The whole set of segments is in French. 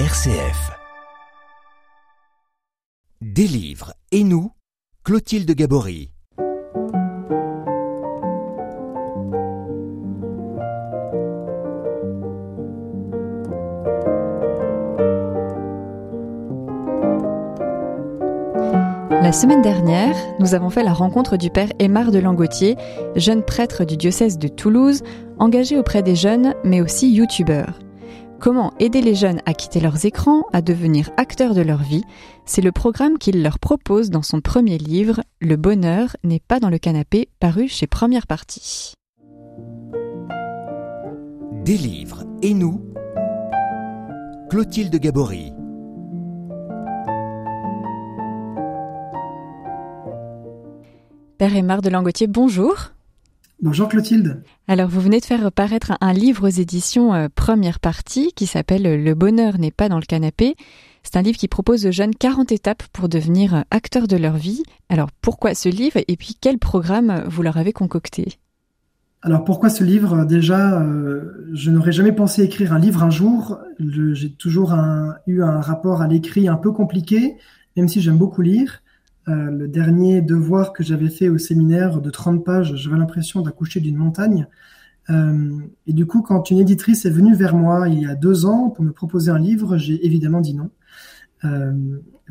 RCF. Des livres et nous, Clotilde Gabory. La semaine dernière, nous avons fait la rencontre du père Aymar de Langotier, jeune prêtre du diocèse de Toulouse, engagé auprès des jeunes, mais aussi youtubeur. Comment aider les jeunes à quitter leurs écrans, à devenir acteurs de leur vie, c'est le programme qu'il leur propose dans son premier livre, Le bonheur n'est pas dans le canapé, paru chez Première Partie. Des livres et nous, Clotilde Gabory. Père Aymar de Langotier, bonjour. Bonjour Clotilde. Alors vous venez de faire paraître un livre aux éditions euh, Première Partie qui s'appelle Le bonheur n'est pas dans le canapé. C'est un livre qui propose aux jeunes 40 étapes pour devenir euh, acteurs de leur vie. Alors pourquoi ce livre et puis quel programme vous leur avez concocté? Alors pourquoi ce livre? Déjà, euh, je n'aurais jamais pensé écrire un livre un jour. J'ai toujours un- eu un rapport à l'écrit un peu compliqué, même si j'aime beaucoup lire. Euh, le dernier devoir que j'avais fait au séminaire de 30 pages, j'avais l'impression d'accoucher d'une montagne. Euh, et du coup, quand une éditrice est venue vers moi il y a deux ans pour me proposer un livre, j'ai évidemment dit non. Euh,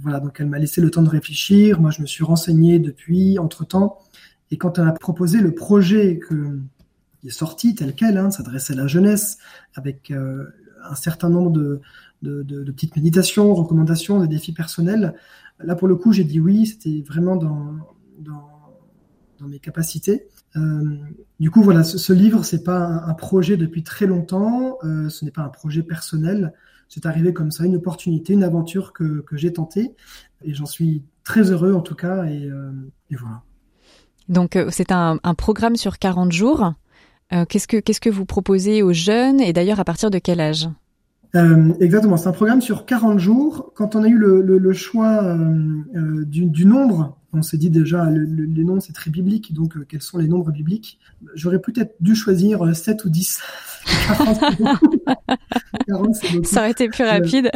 voilà, donc elle m'a laissé le temps de réfléchir. Moi, je me suis renseigné depuis, entre-temps. Et quand elle m'a proposé le projet que, qui est sorti tel quel, hein, s'adressait à la jeunesse, avec un certain nombre de petites méditations, recommandations, des défis personnels, là pour le coup, j'ai dit oui, c'était vraiment dans, mes capacités. Euh, du coup, voilà, ce, ce livre, c'est pas un, projet depuis très longtemps, euh, ce n'est pas un projet personnel, c'est arrivé comme ça, une opportunité, une aventure que, j'ai tentée, et j'en suis très heureux en tout cas, euh. Donc c'est un, programme sur 40 jours. Qu'est-ce que qu'est-ce que vous proposez aux jeunes et d'ailleurs à partir de quel âge? Euh, exactement, c'est un programme sur 40 jours. Quand on a eu le, le- le choix euh, euh, du, du nombre, on s'est dit déjà, le- le- les nombres c'est très biblique, donc euh, quels sont les nombres bibliques? J'aurais peut-être dû choisir euh, 7 ou 10. 40, c'est beaucoup. 40, c'est beaucoup. Ça aurait été plus rapide.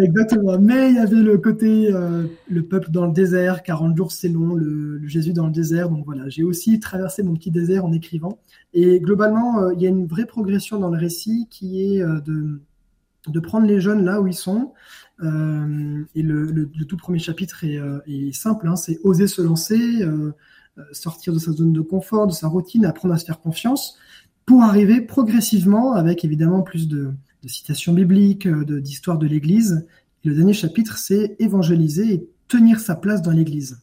Exactement, mais il y avait le côté, euh, le peuple dans le désert, 40 jours c'est long, le, le Jésus dans le désert, donc voilà, j'ai aussi traversé mon petit désert en écrivant. Et globalement, euh, il y a une vraie progression dans le récit qui est euh, de, de prendre les jeunes là où ils sont. Euh, et le, tout premier chapitre est, euh, simple, hein, c'est oser se lancer, euh, sortir de sa zone de confort, de sa routine, apprendre à se faire confiance, pour arriver progressivement, avec évidemment plus de, citations bibliques, euh, de- d'histoires de l'Église. Et le dernier chapitre, c'est évangéliser et tenir sa place dans l'Église.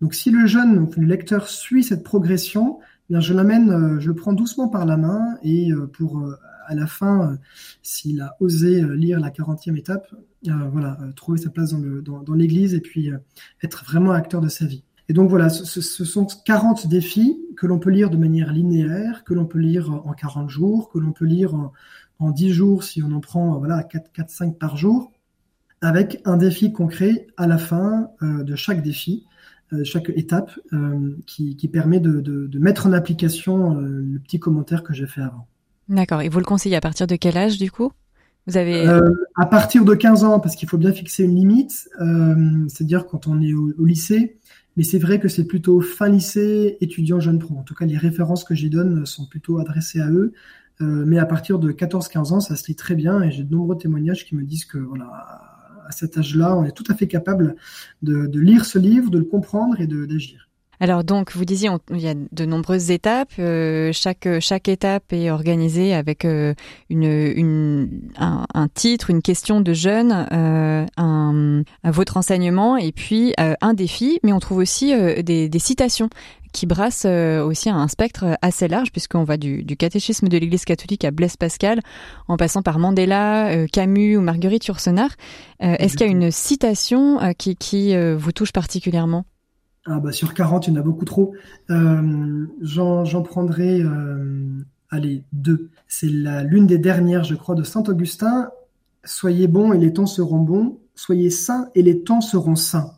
Donc si le jeune, donc le lecteur suit cette progression, eh bien je l'amène, je le prends doucement par la main et pour à la fin, euh, s'il a osé euh, lire la 40e étape, euh, voilà, trouver sa place dans l'Église et puis être vraiment acteur de sa vie. Et donc voilà, ce, sont 40 défis que l'on peut lire de manière linéaire, que l'on peut lire en 40 jours, que l'on peut lire en, en 10 jours si on en prend voilà 4, 4 5 par jour, avec un défi concret à la fin de chaque défi, chaque étape, qui, permet de, mettre en application le petit commentaire que j'ai fait avant. D'accord. Et vous le conseillez à partir de quel âge du coup? Vous avez Euh, à partir de 15 ans, parce qu'il faut bien fixer une limite, euh, c'est-à-dire quand on est au, lycée, mais c'est vrai que c'est plutôt fin lycée, étudiant, jeune pro. En tout cas, les références que j'y donne sont plutôt adressées à eux. Euh, mais à partir de 14-15 ans, ça se lit très bien et j'ai de nombreux témoignages qui me disent que voilà, à cet âge-là, on est tout à fait capable de, de lire ce livre, de le comprendre et d'agir. Alors donc, vous disiez, on- il y a de nombreuses étapes. euh, chaque chaque étape est organisée avec euh, une, une un, un titre, une question de jeune, euh, un, un- votre enseignement et puis euh, un défi. Mais on trouve aussi euh, des, des citations qui brassent euh, aussi un spectre assez large puisqu'on va du, du catéchisme de l'Église catholique à Blaise Pascal, en passant par Mandela, euh, Camus ou Marguerite Yourcenar. Euh, Est-ce qu'il y a une citation euh, qui, qui euh, vous touche particulièrement? Ah bah sur 40, il y en a beaucoup trop. Euh, J'en prendrai, euh, allez, deux. C'est l'une des dernières, je crois, de Saint Augustin. Soyez bons et les temps seront bons. Soyez saints et les temps seront saints.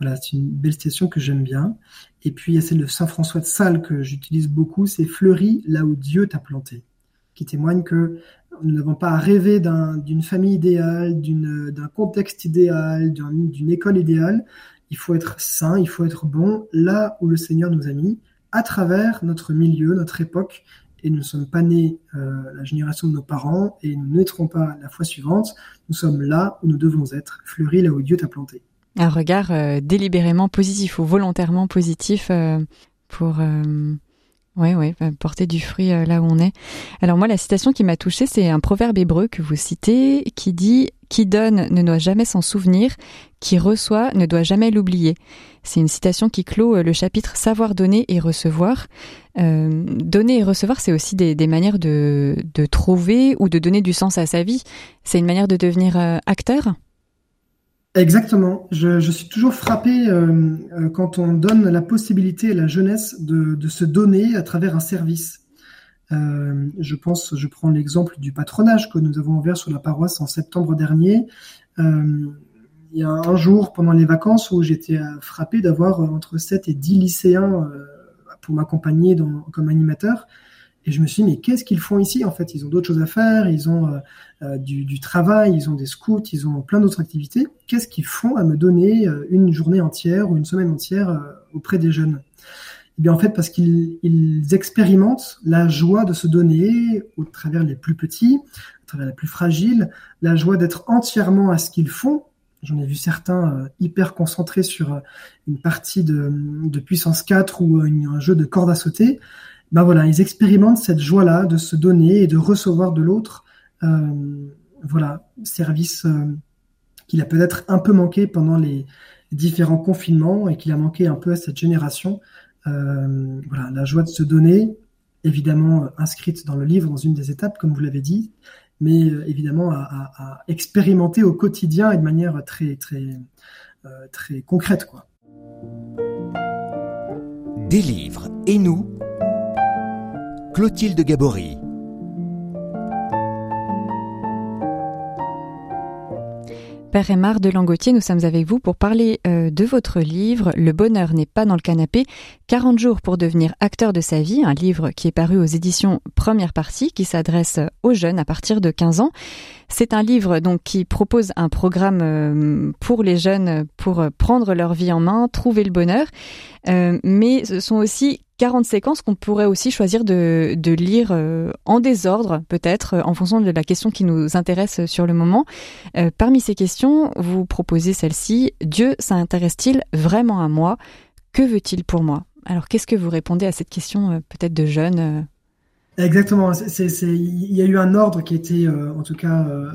Voilà, c'est une belle citation que j'aime bien. Et puis il y a celle de Saint François de Sales que j'utilise beaucoup. C'est fleuris là où Dieu t'a planté, qui témoigne que Nous n'avons pas à rêver d'une famille idéale, d'un contexte idéal, d'une école idéale. Il faut être sain, il faut être bon là où le Seigneur nous a mis, à travers notre milieu, notre époque. Et nous ne sommes pas nés euh, la génération de nos parents et nous ne naîtrons pas la fois suivante. Nous sommes là où nous devons être, fleuris là où Dieu t'a planté. Un regard euh, délibérément positif ou volontairement positif euh, pour oui, oui, bah, porter du fruit euh, là où on est. Alors moi, la citation qui m'a touchée, c'est un proverbe hébreu que vous citez qui dit « Qui donne ne doit jamais s'en souvenir, qui reçoit ne doit jamais l'oublier ». C'est une citation qui clôt euh, le chapitre « Savoir donner et recevoir euh, Donner et recevoir, c'est aussi des, manières de, de, trouver ou de donner du sens à sa vie. C'est une manière de devenir acteur Exactement. Je, suis toujours frappé euh, euh, quand on donne la possibilité à la jeunesse de, se donner à travers un service. Euh, je pense, je prends l'exemple du patronage que nous avons ouvert sur la paroisse en septembre dernier. il y a un jour pendant les vacances où j'étais frappé d'avoir entre 7 et 10 lycéens pour m'accompagner comme animateur. Et je me suis dit, mais qu'est-ce qu'ils font ici En fait, ils ont d'autres choses à faire, ils ont euh, euh, du, travail, ils ont des scouts, ils ont plein d'autres activités. Qu'est-ce qu'ils font à me donner euh, une journée entière ou une semaine entière auprès des jeunes? Eh bien, en fait, parce qu'ils expérimentent la joie de se donner au travers les plus petits, à travers les plus fragiles, la joie d'être entièrement à ce qu'ils font. J'en ai vu certains hyper concentrés sur une partie de puissance 4 ou un jeu de corde à sauter ben voilà, ils expérimentent cette joie-là de se donner et de recevoir de l'autre, euh, voilà, service euh, qu'il a peut-être un peu manqué pendant les différents confinements et qu'il a manqué un peu à cette génération. Euh, voilà, la joie de se donner, évidemment inscrite dans le livre dans une des étapes, comme vous l'avez dit, mais évidemment à, expérimenter au quotidien et de manière très très très concrète. Des livres et nous Clotilde Gabory. Père Aymar de Langotier, nous sommes avec vous pour parler euh, de votre livre Le bonheur n'est pas dans le canapé, 40 jours pour devenir acteur de sa vie, un livre qui est paru aux éditions Première Partie, qui s'adresse aux jeunes à partir de 15 ans. C'est un livre donc qui propose un programme euh, pour les jeunes pour prendre leur vie en main, trouver le bonheur, euh, mais ce sont aussi 40 séquences qu'on pourrait aussi choisir de, lire euh, en désordre, peut-être, en fonction de la question qui nous intéresse sur le moment. parmi ces questions, vous proposez celle-ci. Dieu s'intéresse-t-il vraiment à moi? Que veut-il pour moi? Alors, qu'est-ce que vous répondez à cette question, peut-être de jeunes Exactement. il y a eu un ordre qui était, euh, en tout cas, euh,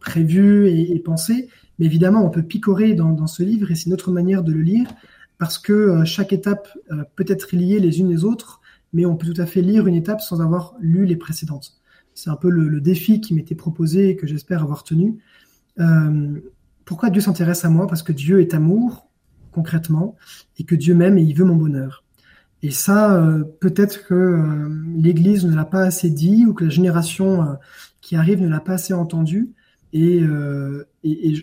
prévu et, pensé. Mais évidemment, on peut picorer dans, ce livre et c'est notre manière de le lire parce que euh, chaque étape peut être liée les unes les autres, mais on peut tout à fait lire une étape sans avoir lu les précédentes. C'est un peu le, défi qui m'était proposé et que j'espère avoir tenu. pourquoi Dieu s'intéresse à moi? Parce que Dieu est amour, concrètement, et que Dieu m'aime et il veut mon bonheur. Et ça, euh, peut-être que euh, l'Église ne l'a pas assez dit ou que la génération euh, qui arrive ne l'a pas assez entendu. Et,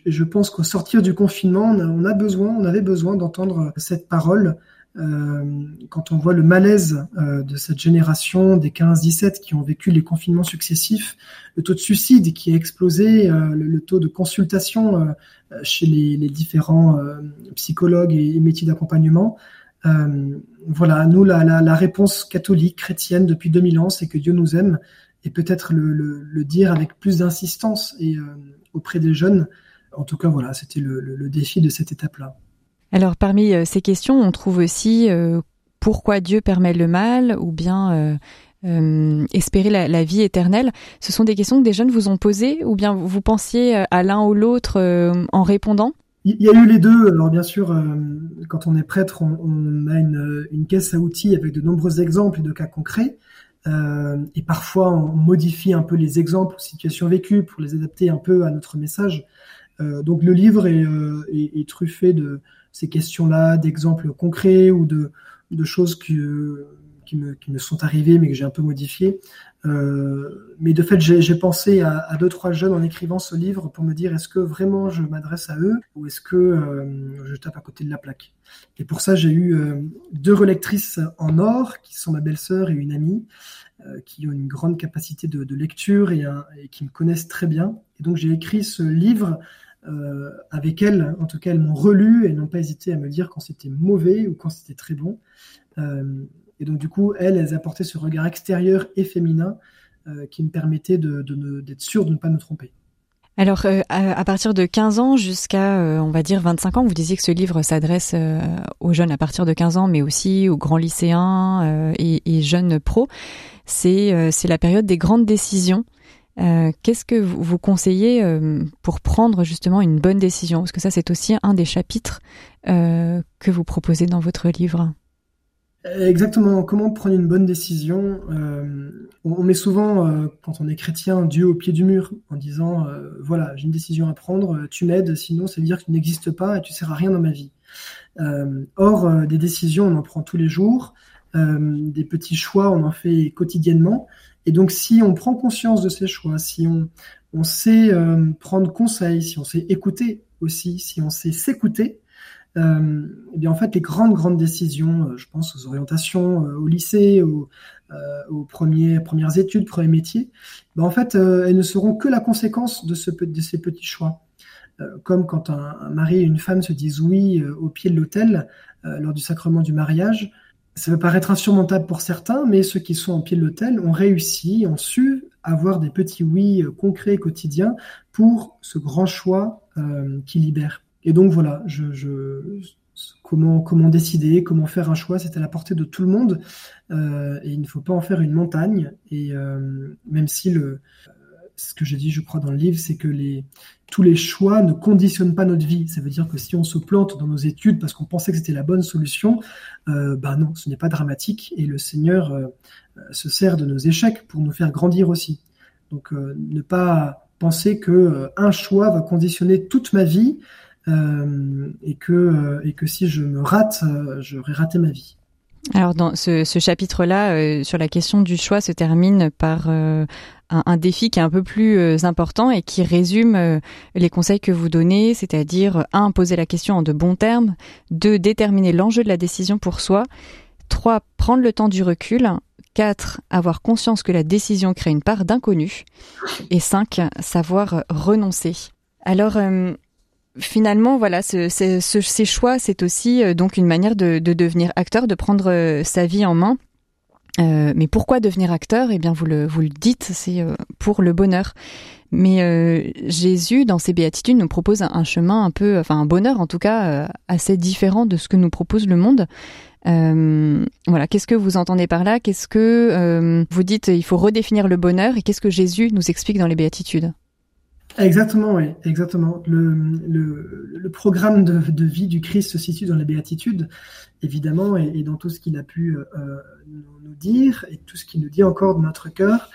je pense qu'au sortir du confinement, on, a, besoin, on avait besoin d'entendre cette parole quand on voit le malaise de cette génération des 15-17 qui ont vécu les confinements successifs, le taux de suicide qui a explosé, le, taux de consultation chez les, différents psychologues et métiers d'accompagnement. Euh, voilà, nous, la, la, réponse catholique, chrétienne depuis 2000 ans, c'est que Dieu nous aime et peut-être le, dire avec plus d'insistance et euh, auprès des jeunes. En tout cas, voilà, c'était le, défi de cette étape-là. Alors, parmi euh, ces questions, on trouve aussi pourquoi Dieu permet le mal ou bien espérer la, la, vie éternelle. Ce sont des questions que des jeunes vous ont posées ou bien vous pensiez à l'un ou l'autre en répondant? Il y a eu les deux. Alors bien sûr, euh, quand on est prêtre, on, a une, une, caisse à outils avec de nombreux exemples et de cas concrets. Euh, et parfois, on modifie un peu les exemples, situations vécues pour les adapter un peu à notre message. Euh, donc le livre est, euh, est truffé de ces questions-là, d'exemples concrets ou de, de choses que, qui, me, sont arrivées mais que j'ai un peu modifiées. Euh, mais de fait, j'ai pensé à, deux, trois jeunes en écrivant ce livre pour me dire est-ce que vraiment je m'adresse à eux ou est-ce que euh, je tape à côté de la plaque? Et pour ça, j'ai eu euh, deux relectrices en or qui sont ma belle-sœur et une amie qui ont une grande capacité de, lecture et, qui me connaissent très bien. Et donc j'ai écrit ce livre avec elles. En tout cas, elles m'ont relu et n'ont pas hésité à me dire quand c'était mauvais ou quand c'était très bon. Et donc du coup, elles, apportaient ce regard extérieur et féminin qui me permettait d'être de, de, sûr de ne pas me tromper. Alors, euh, à, partir de 15 ans jusqu'à, euh, on va dire, 25 ans, vous disiez que ce livre s'adresse euh, aux jeunes à partir de 15 ans, mais aussi aux grands lycéens et, et, jeunes pros. C'est la période des grandes décisions. Qu'est-ce que vous, vous conseillez pour prendre justement une bonne décision? Parce que ça, c'est aussi un des chapitres que vous proposez dans votre livre. Exactement. Comment prendre une bonne décision euh, on, met souvent, euh, quand on est chrétien, Dieu au pied du mur en disant euh, voilà, j'ai une décision à prendre, tu m'aides, sinon ça veut dire que tu n'existes pas et tu sers à rien dans ma vie. or, des décisions, on en prend tous les jours. des petits choix, on en fait quotidiennement. Et donc, si on prend conscience de ces choix, si on sait prendre conseil, si on sait écouter aussi, si on sait s'écouter, euh, eh bien en fait les grandes grandes décisions, euh, je pense aux orientations euh, au lycée, aux, premiers, premières études, premiers métiers, ben en fait elles ne seront que la conséquence de, ce, de ces petits choix. comme quand un, mari et une femme se disent oui au pied de l'autel lors du sacrement du mariage, ça peut paraître insurmontable pour certains, mais ceux qui sont au pied de l'autel ont réussi, ont su avoir des petits oui concrets quotidiens pour ce grand choix qui libère. Et donc voilà, je, je, comment, comment décider, comment faire un choix, c'est à la portée de tout le monde. Euh, et il ne faut pas en faire une montagne. Et euh, même si le, ce que j'ai dit, je crois, dans le livre, c'est que les, tous les choix ne conditionnent pas notre vie. Ça veut dire que si on se plante dans nos études parce qu'on pensait que c'était la bonne solution, euh, ben non, ce n'est pas dramatique. Et le Seigneur euh, se sert de nos échecs pour nous faire grandir aussi. Donc euh, ne pas penser que euh, un choix va conditionner toute ma vie. Euh, et que euh, et que si je me rate, euh, j'aurais raté ma vie. Alors dans ce, chapitre-là sur la question du choix se termine par un, défi qui est un peu plus important et qui résume les conseils que vous donnez, c'est-à-dire un poser la question en de bons termes, deux déterminer l'enjeu de la décision pour soi, trois prendre le temps du recul, quatre avoir conscience que la décision crée une part d'inconnu et cinq savoir renoncer. Alors finalement, voilà, ce, ces choix, c'est aussi euh, donc une manière de, devenir acteur, de prendre euh, sa vie en main. Euh, mais pourquoi devenir acteur? Eh bien, vous le, vous le dites, c'est pour le bonheur. Mais Jésus, dans ses béatitudes, nous propose un, chemin un peu, enfin un bonheur en tout cas, assez différent de ce que nous propose le monde. voilà, qu'est-ce que vous entendez par là? Qu'est-ce que vous dites Il faut redéfinir le bonheur et qu'est-ce que Jésus nous explique dans les béatitudes? Exactement, oui, exactement. Le, programme de, vie du Christ se situe dans la béatitude, évidemment, et, dans tout ce qu'il a pu euh, nous, dire et tout ce qu'il nous dit encore de notre cœur.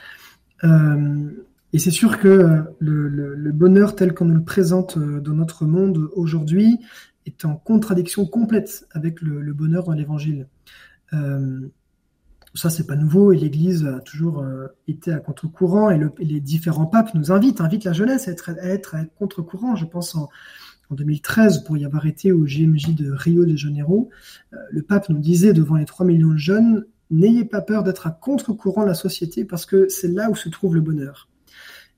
Euh, et c'est sûr que le, bonheur tel qu'on nous le présente euh, dans notre monde aujourd'hui est en contradiction complète avec le, bonheur dans l'Évangile. Ça, c'est pas nouveau et l'Église a toujours euh, été à contre-courant et, les différents papes nous invitent, invitent la jeunesse à être à, être contre-courant. Je pense en, 2013, pour y avoir été au GMJ de Rio de Janeiro, euh, le pape nous disait devant les 3 millions de jeunes, n'ayez pas peur d'être à contre-courant de la société parce que c'est là où se trouve le bonheur.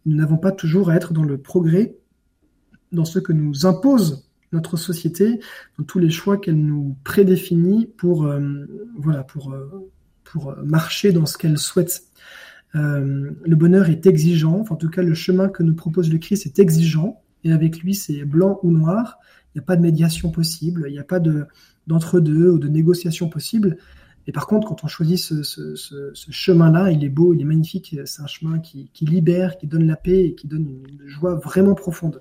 Nous n'avons pas toujours à être dans le progrès, dans ce que nous impose notre société, dans tous les choix qu'elle nous prédéfinit pour, euh, voilà, pour pour marcher dans ce qu'elle souhaite. Euh, le bonheur est exigeant, en tout cas le chemin que nous propose le Christ est exigeant, et avec lui c'est blanc ou noir, il n'y a pas de médiation possible, il n'y a pas de, d'entre-deux ou de négociation possible. Et par contre, quand on choisit ce, chemin-là, il est beau, il est magnifique, c'est un chemin qui libère, qui donne la paix et qui donne une joie vraiment profonde.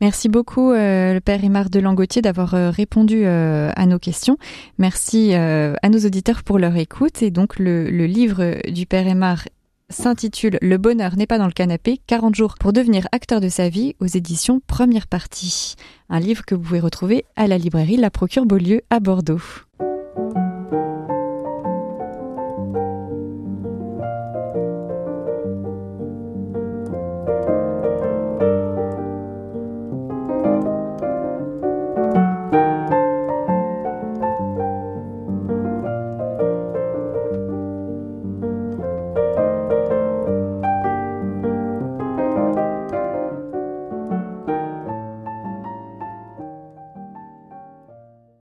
Merci beaucoup, euh, le Père Aymar de Langotier, d'avoir euh, répondu euh, à nos questions. Merci à nos auditeurs pour leur écoute. Et donc, le, le livre du Père Aymar s'intitule Le bonheur n'est pas dans le canapé, 40 jours pour devenir acteur de sa vie aux éditions Première Partie. Un livre que vous pouvez retrouver à la librairie La Procure Beaulieu à Bordeaux.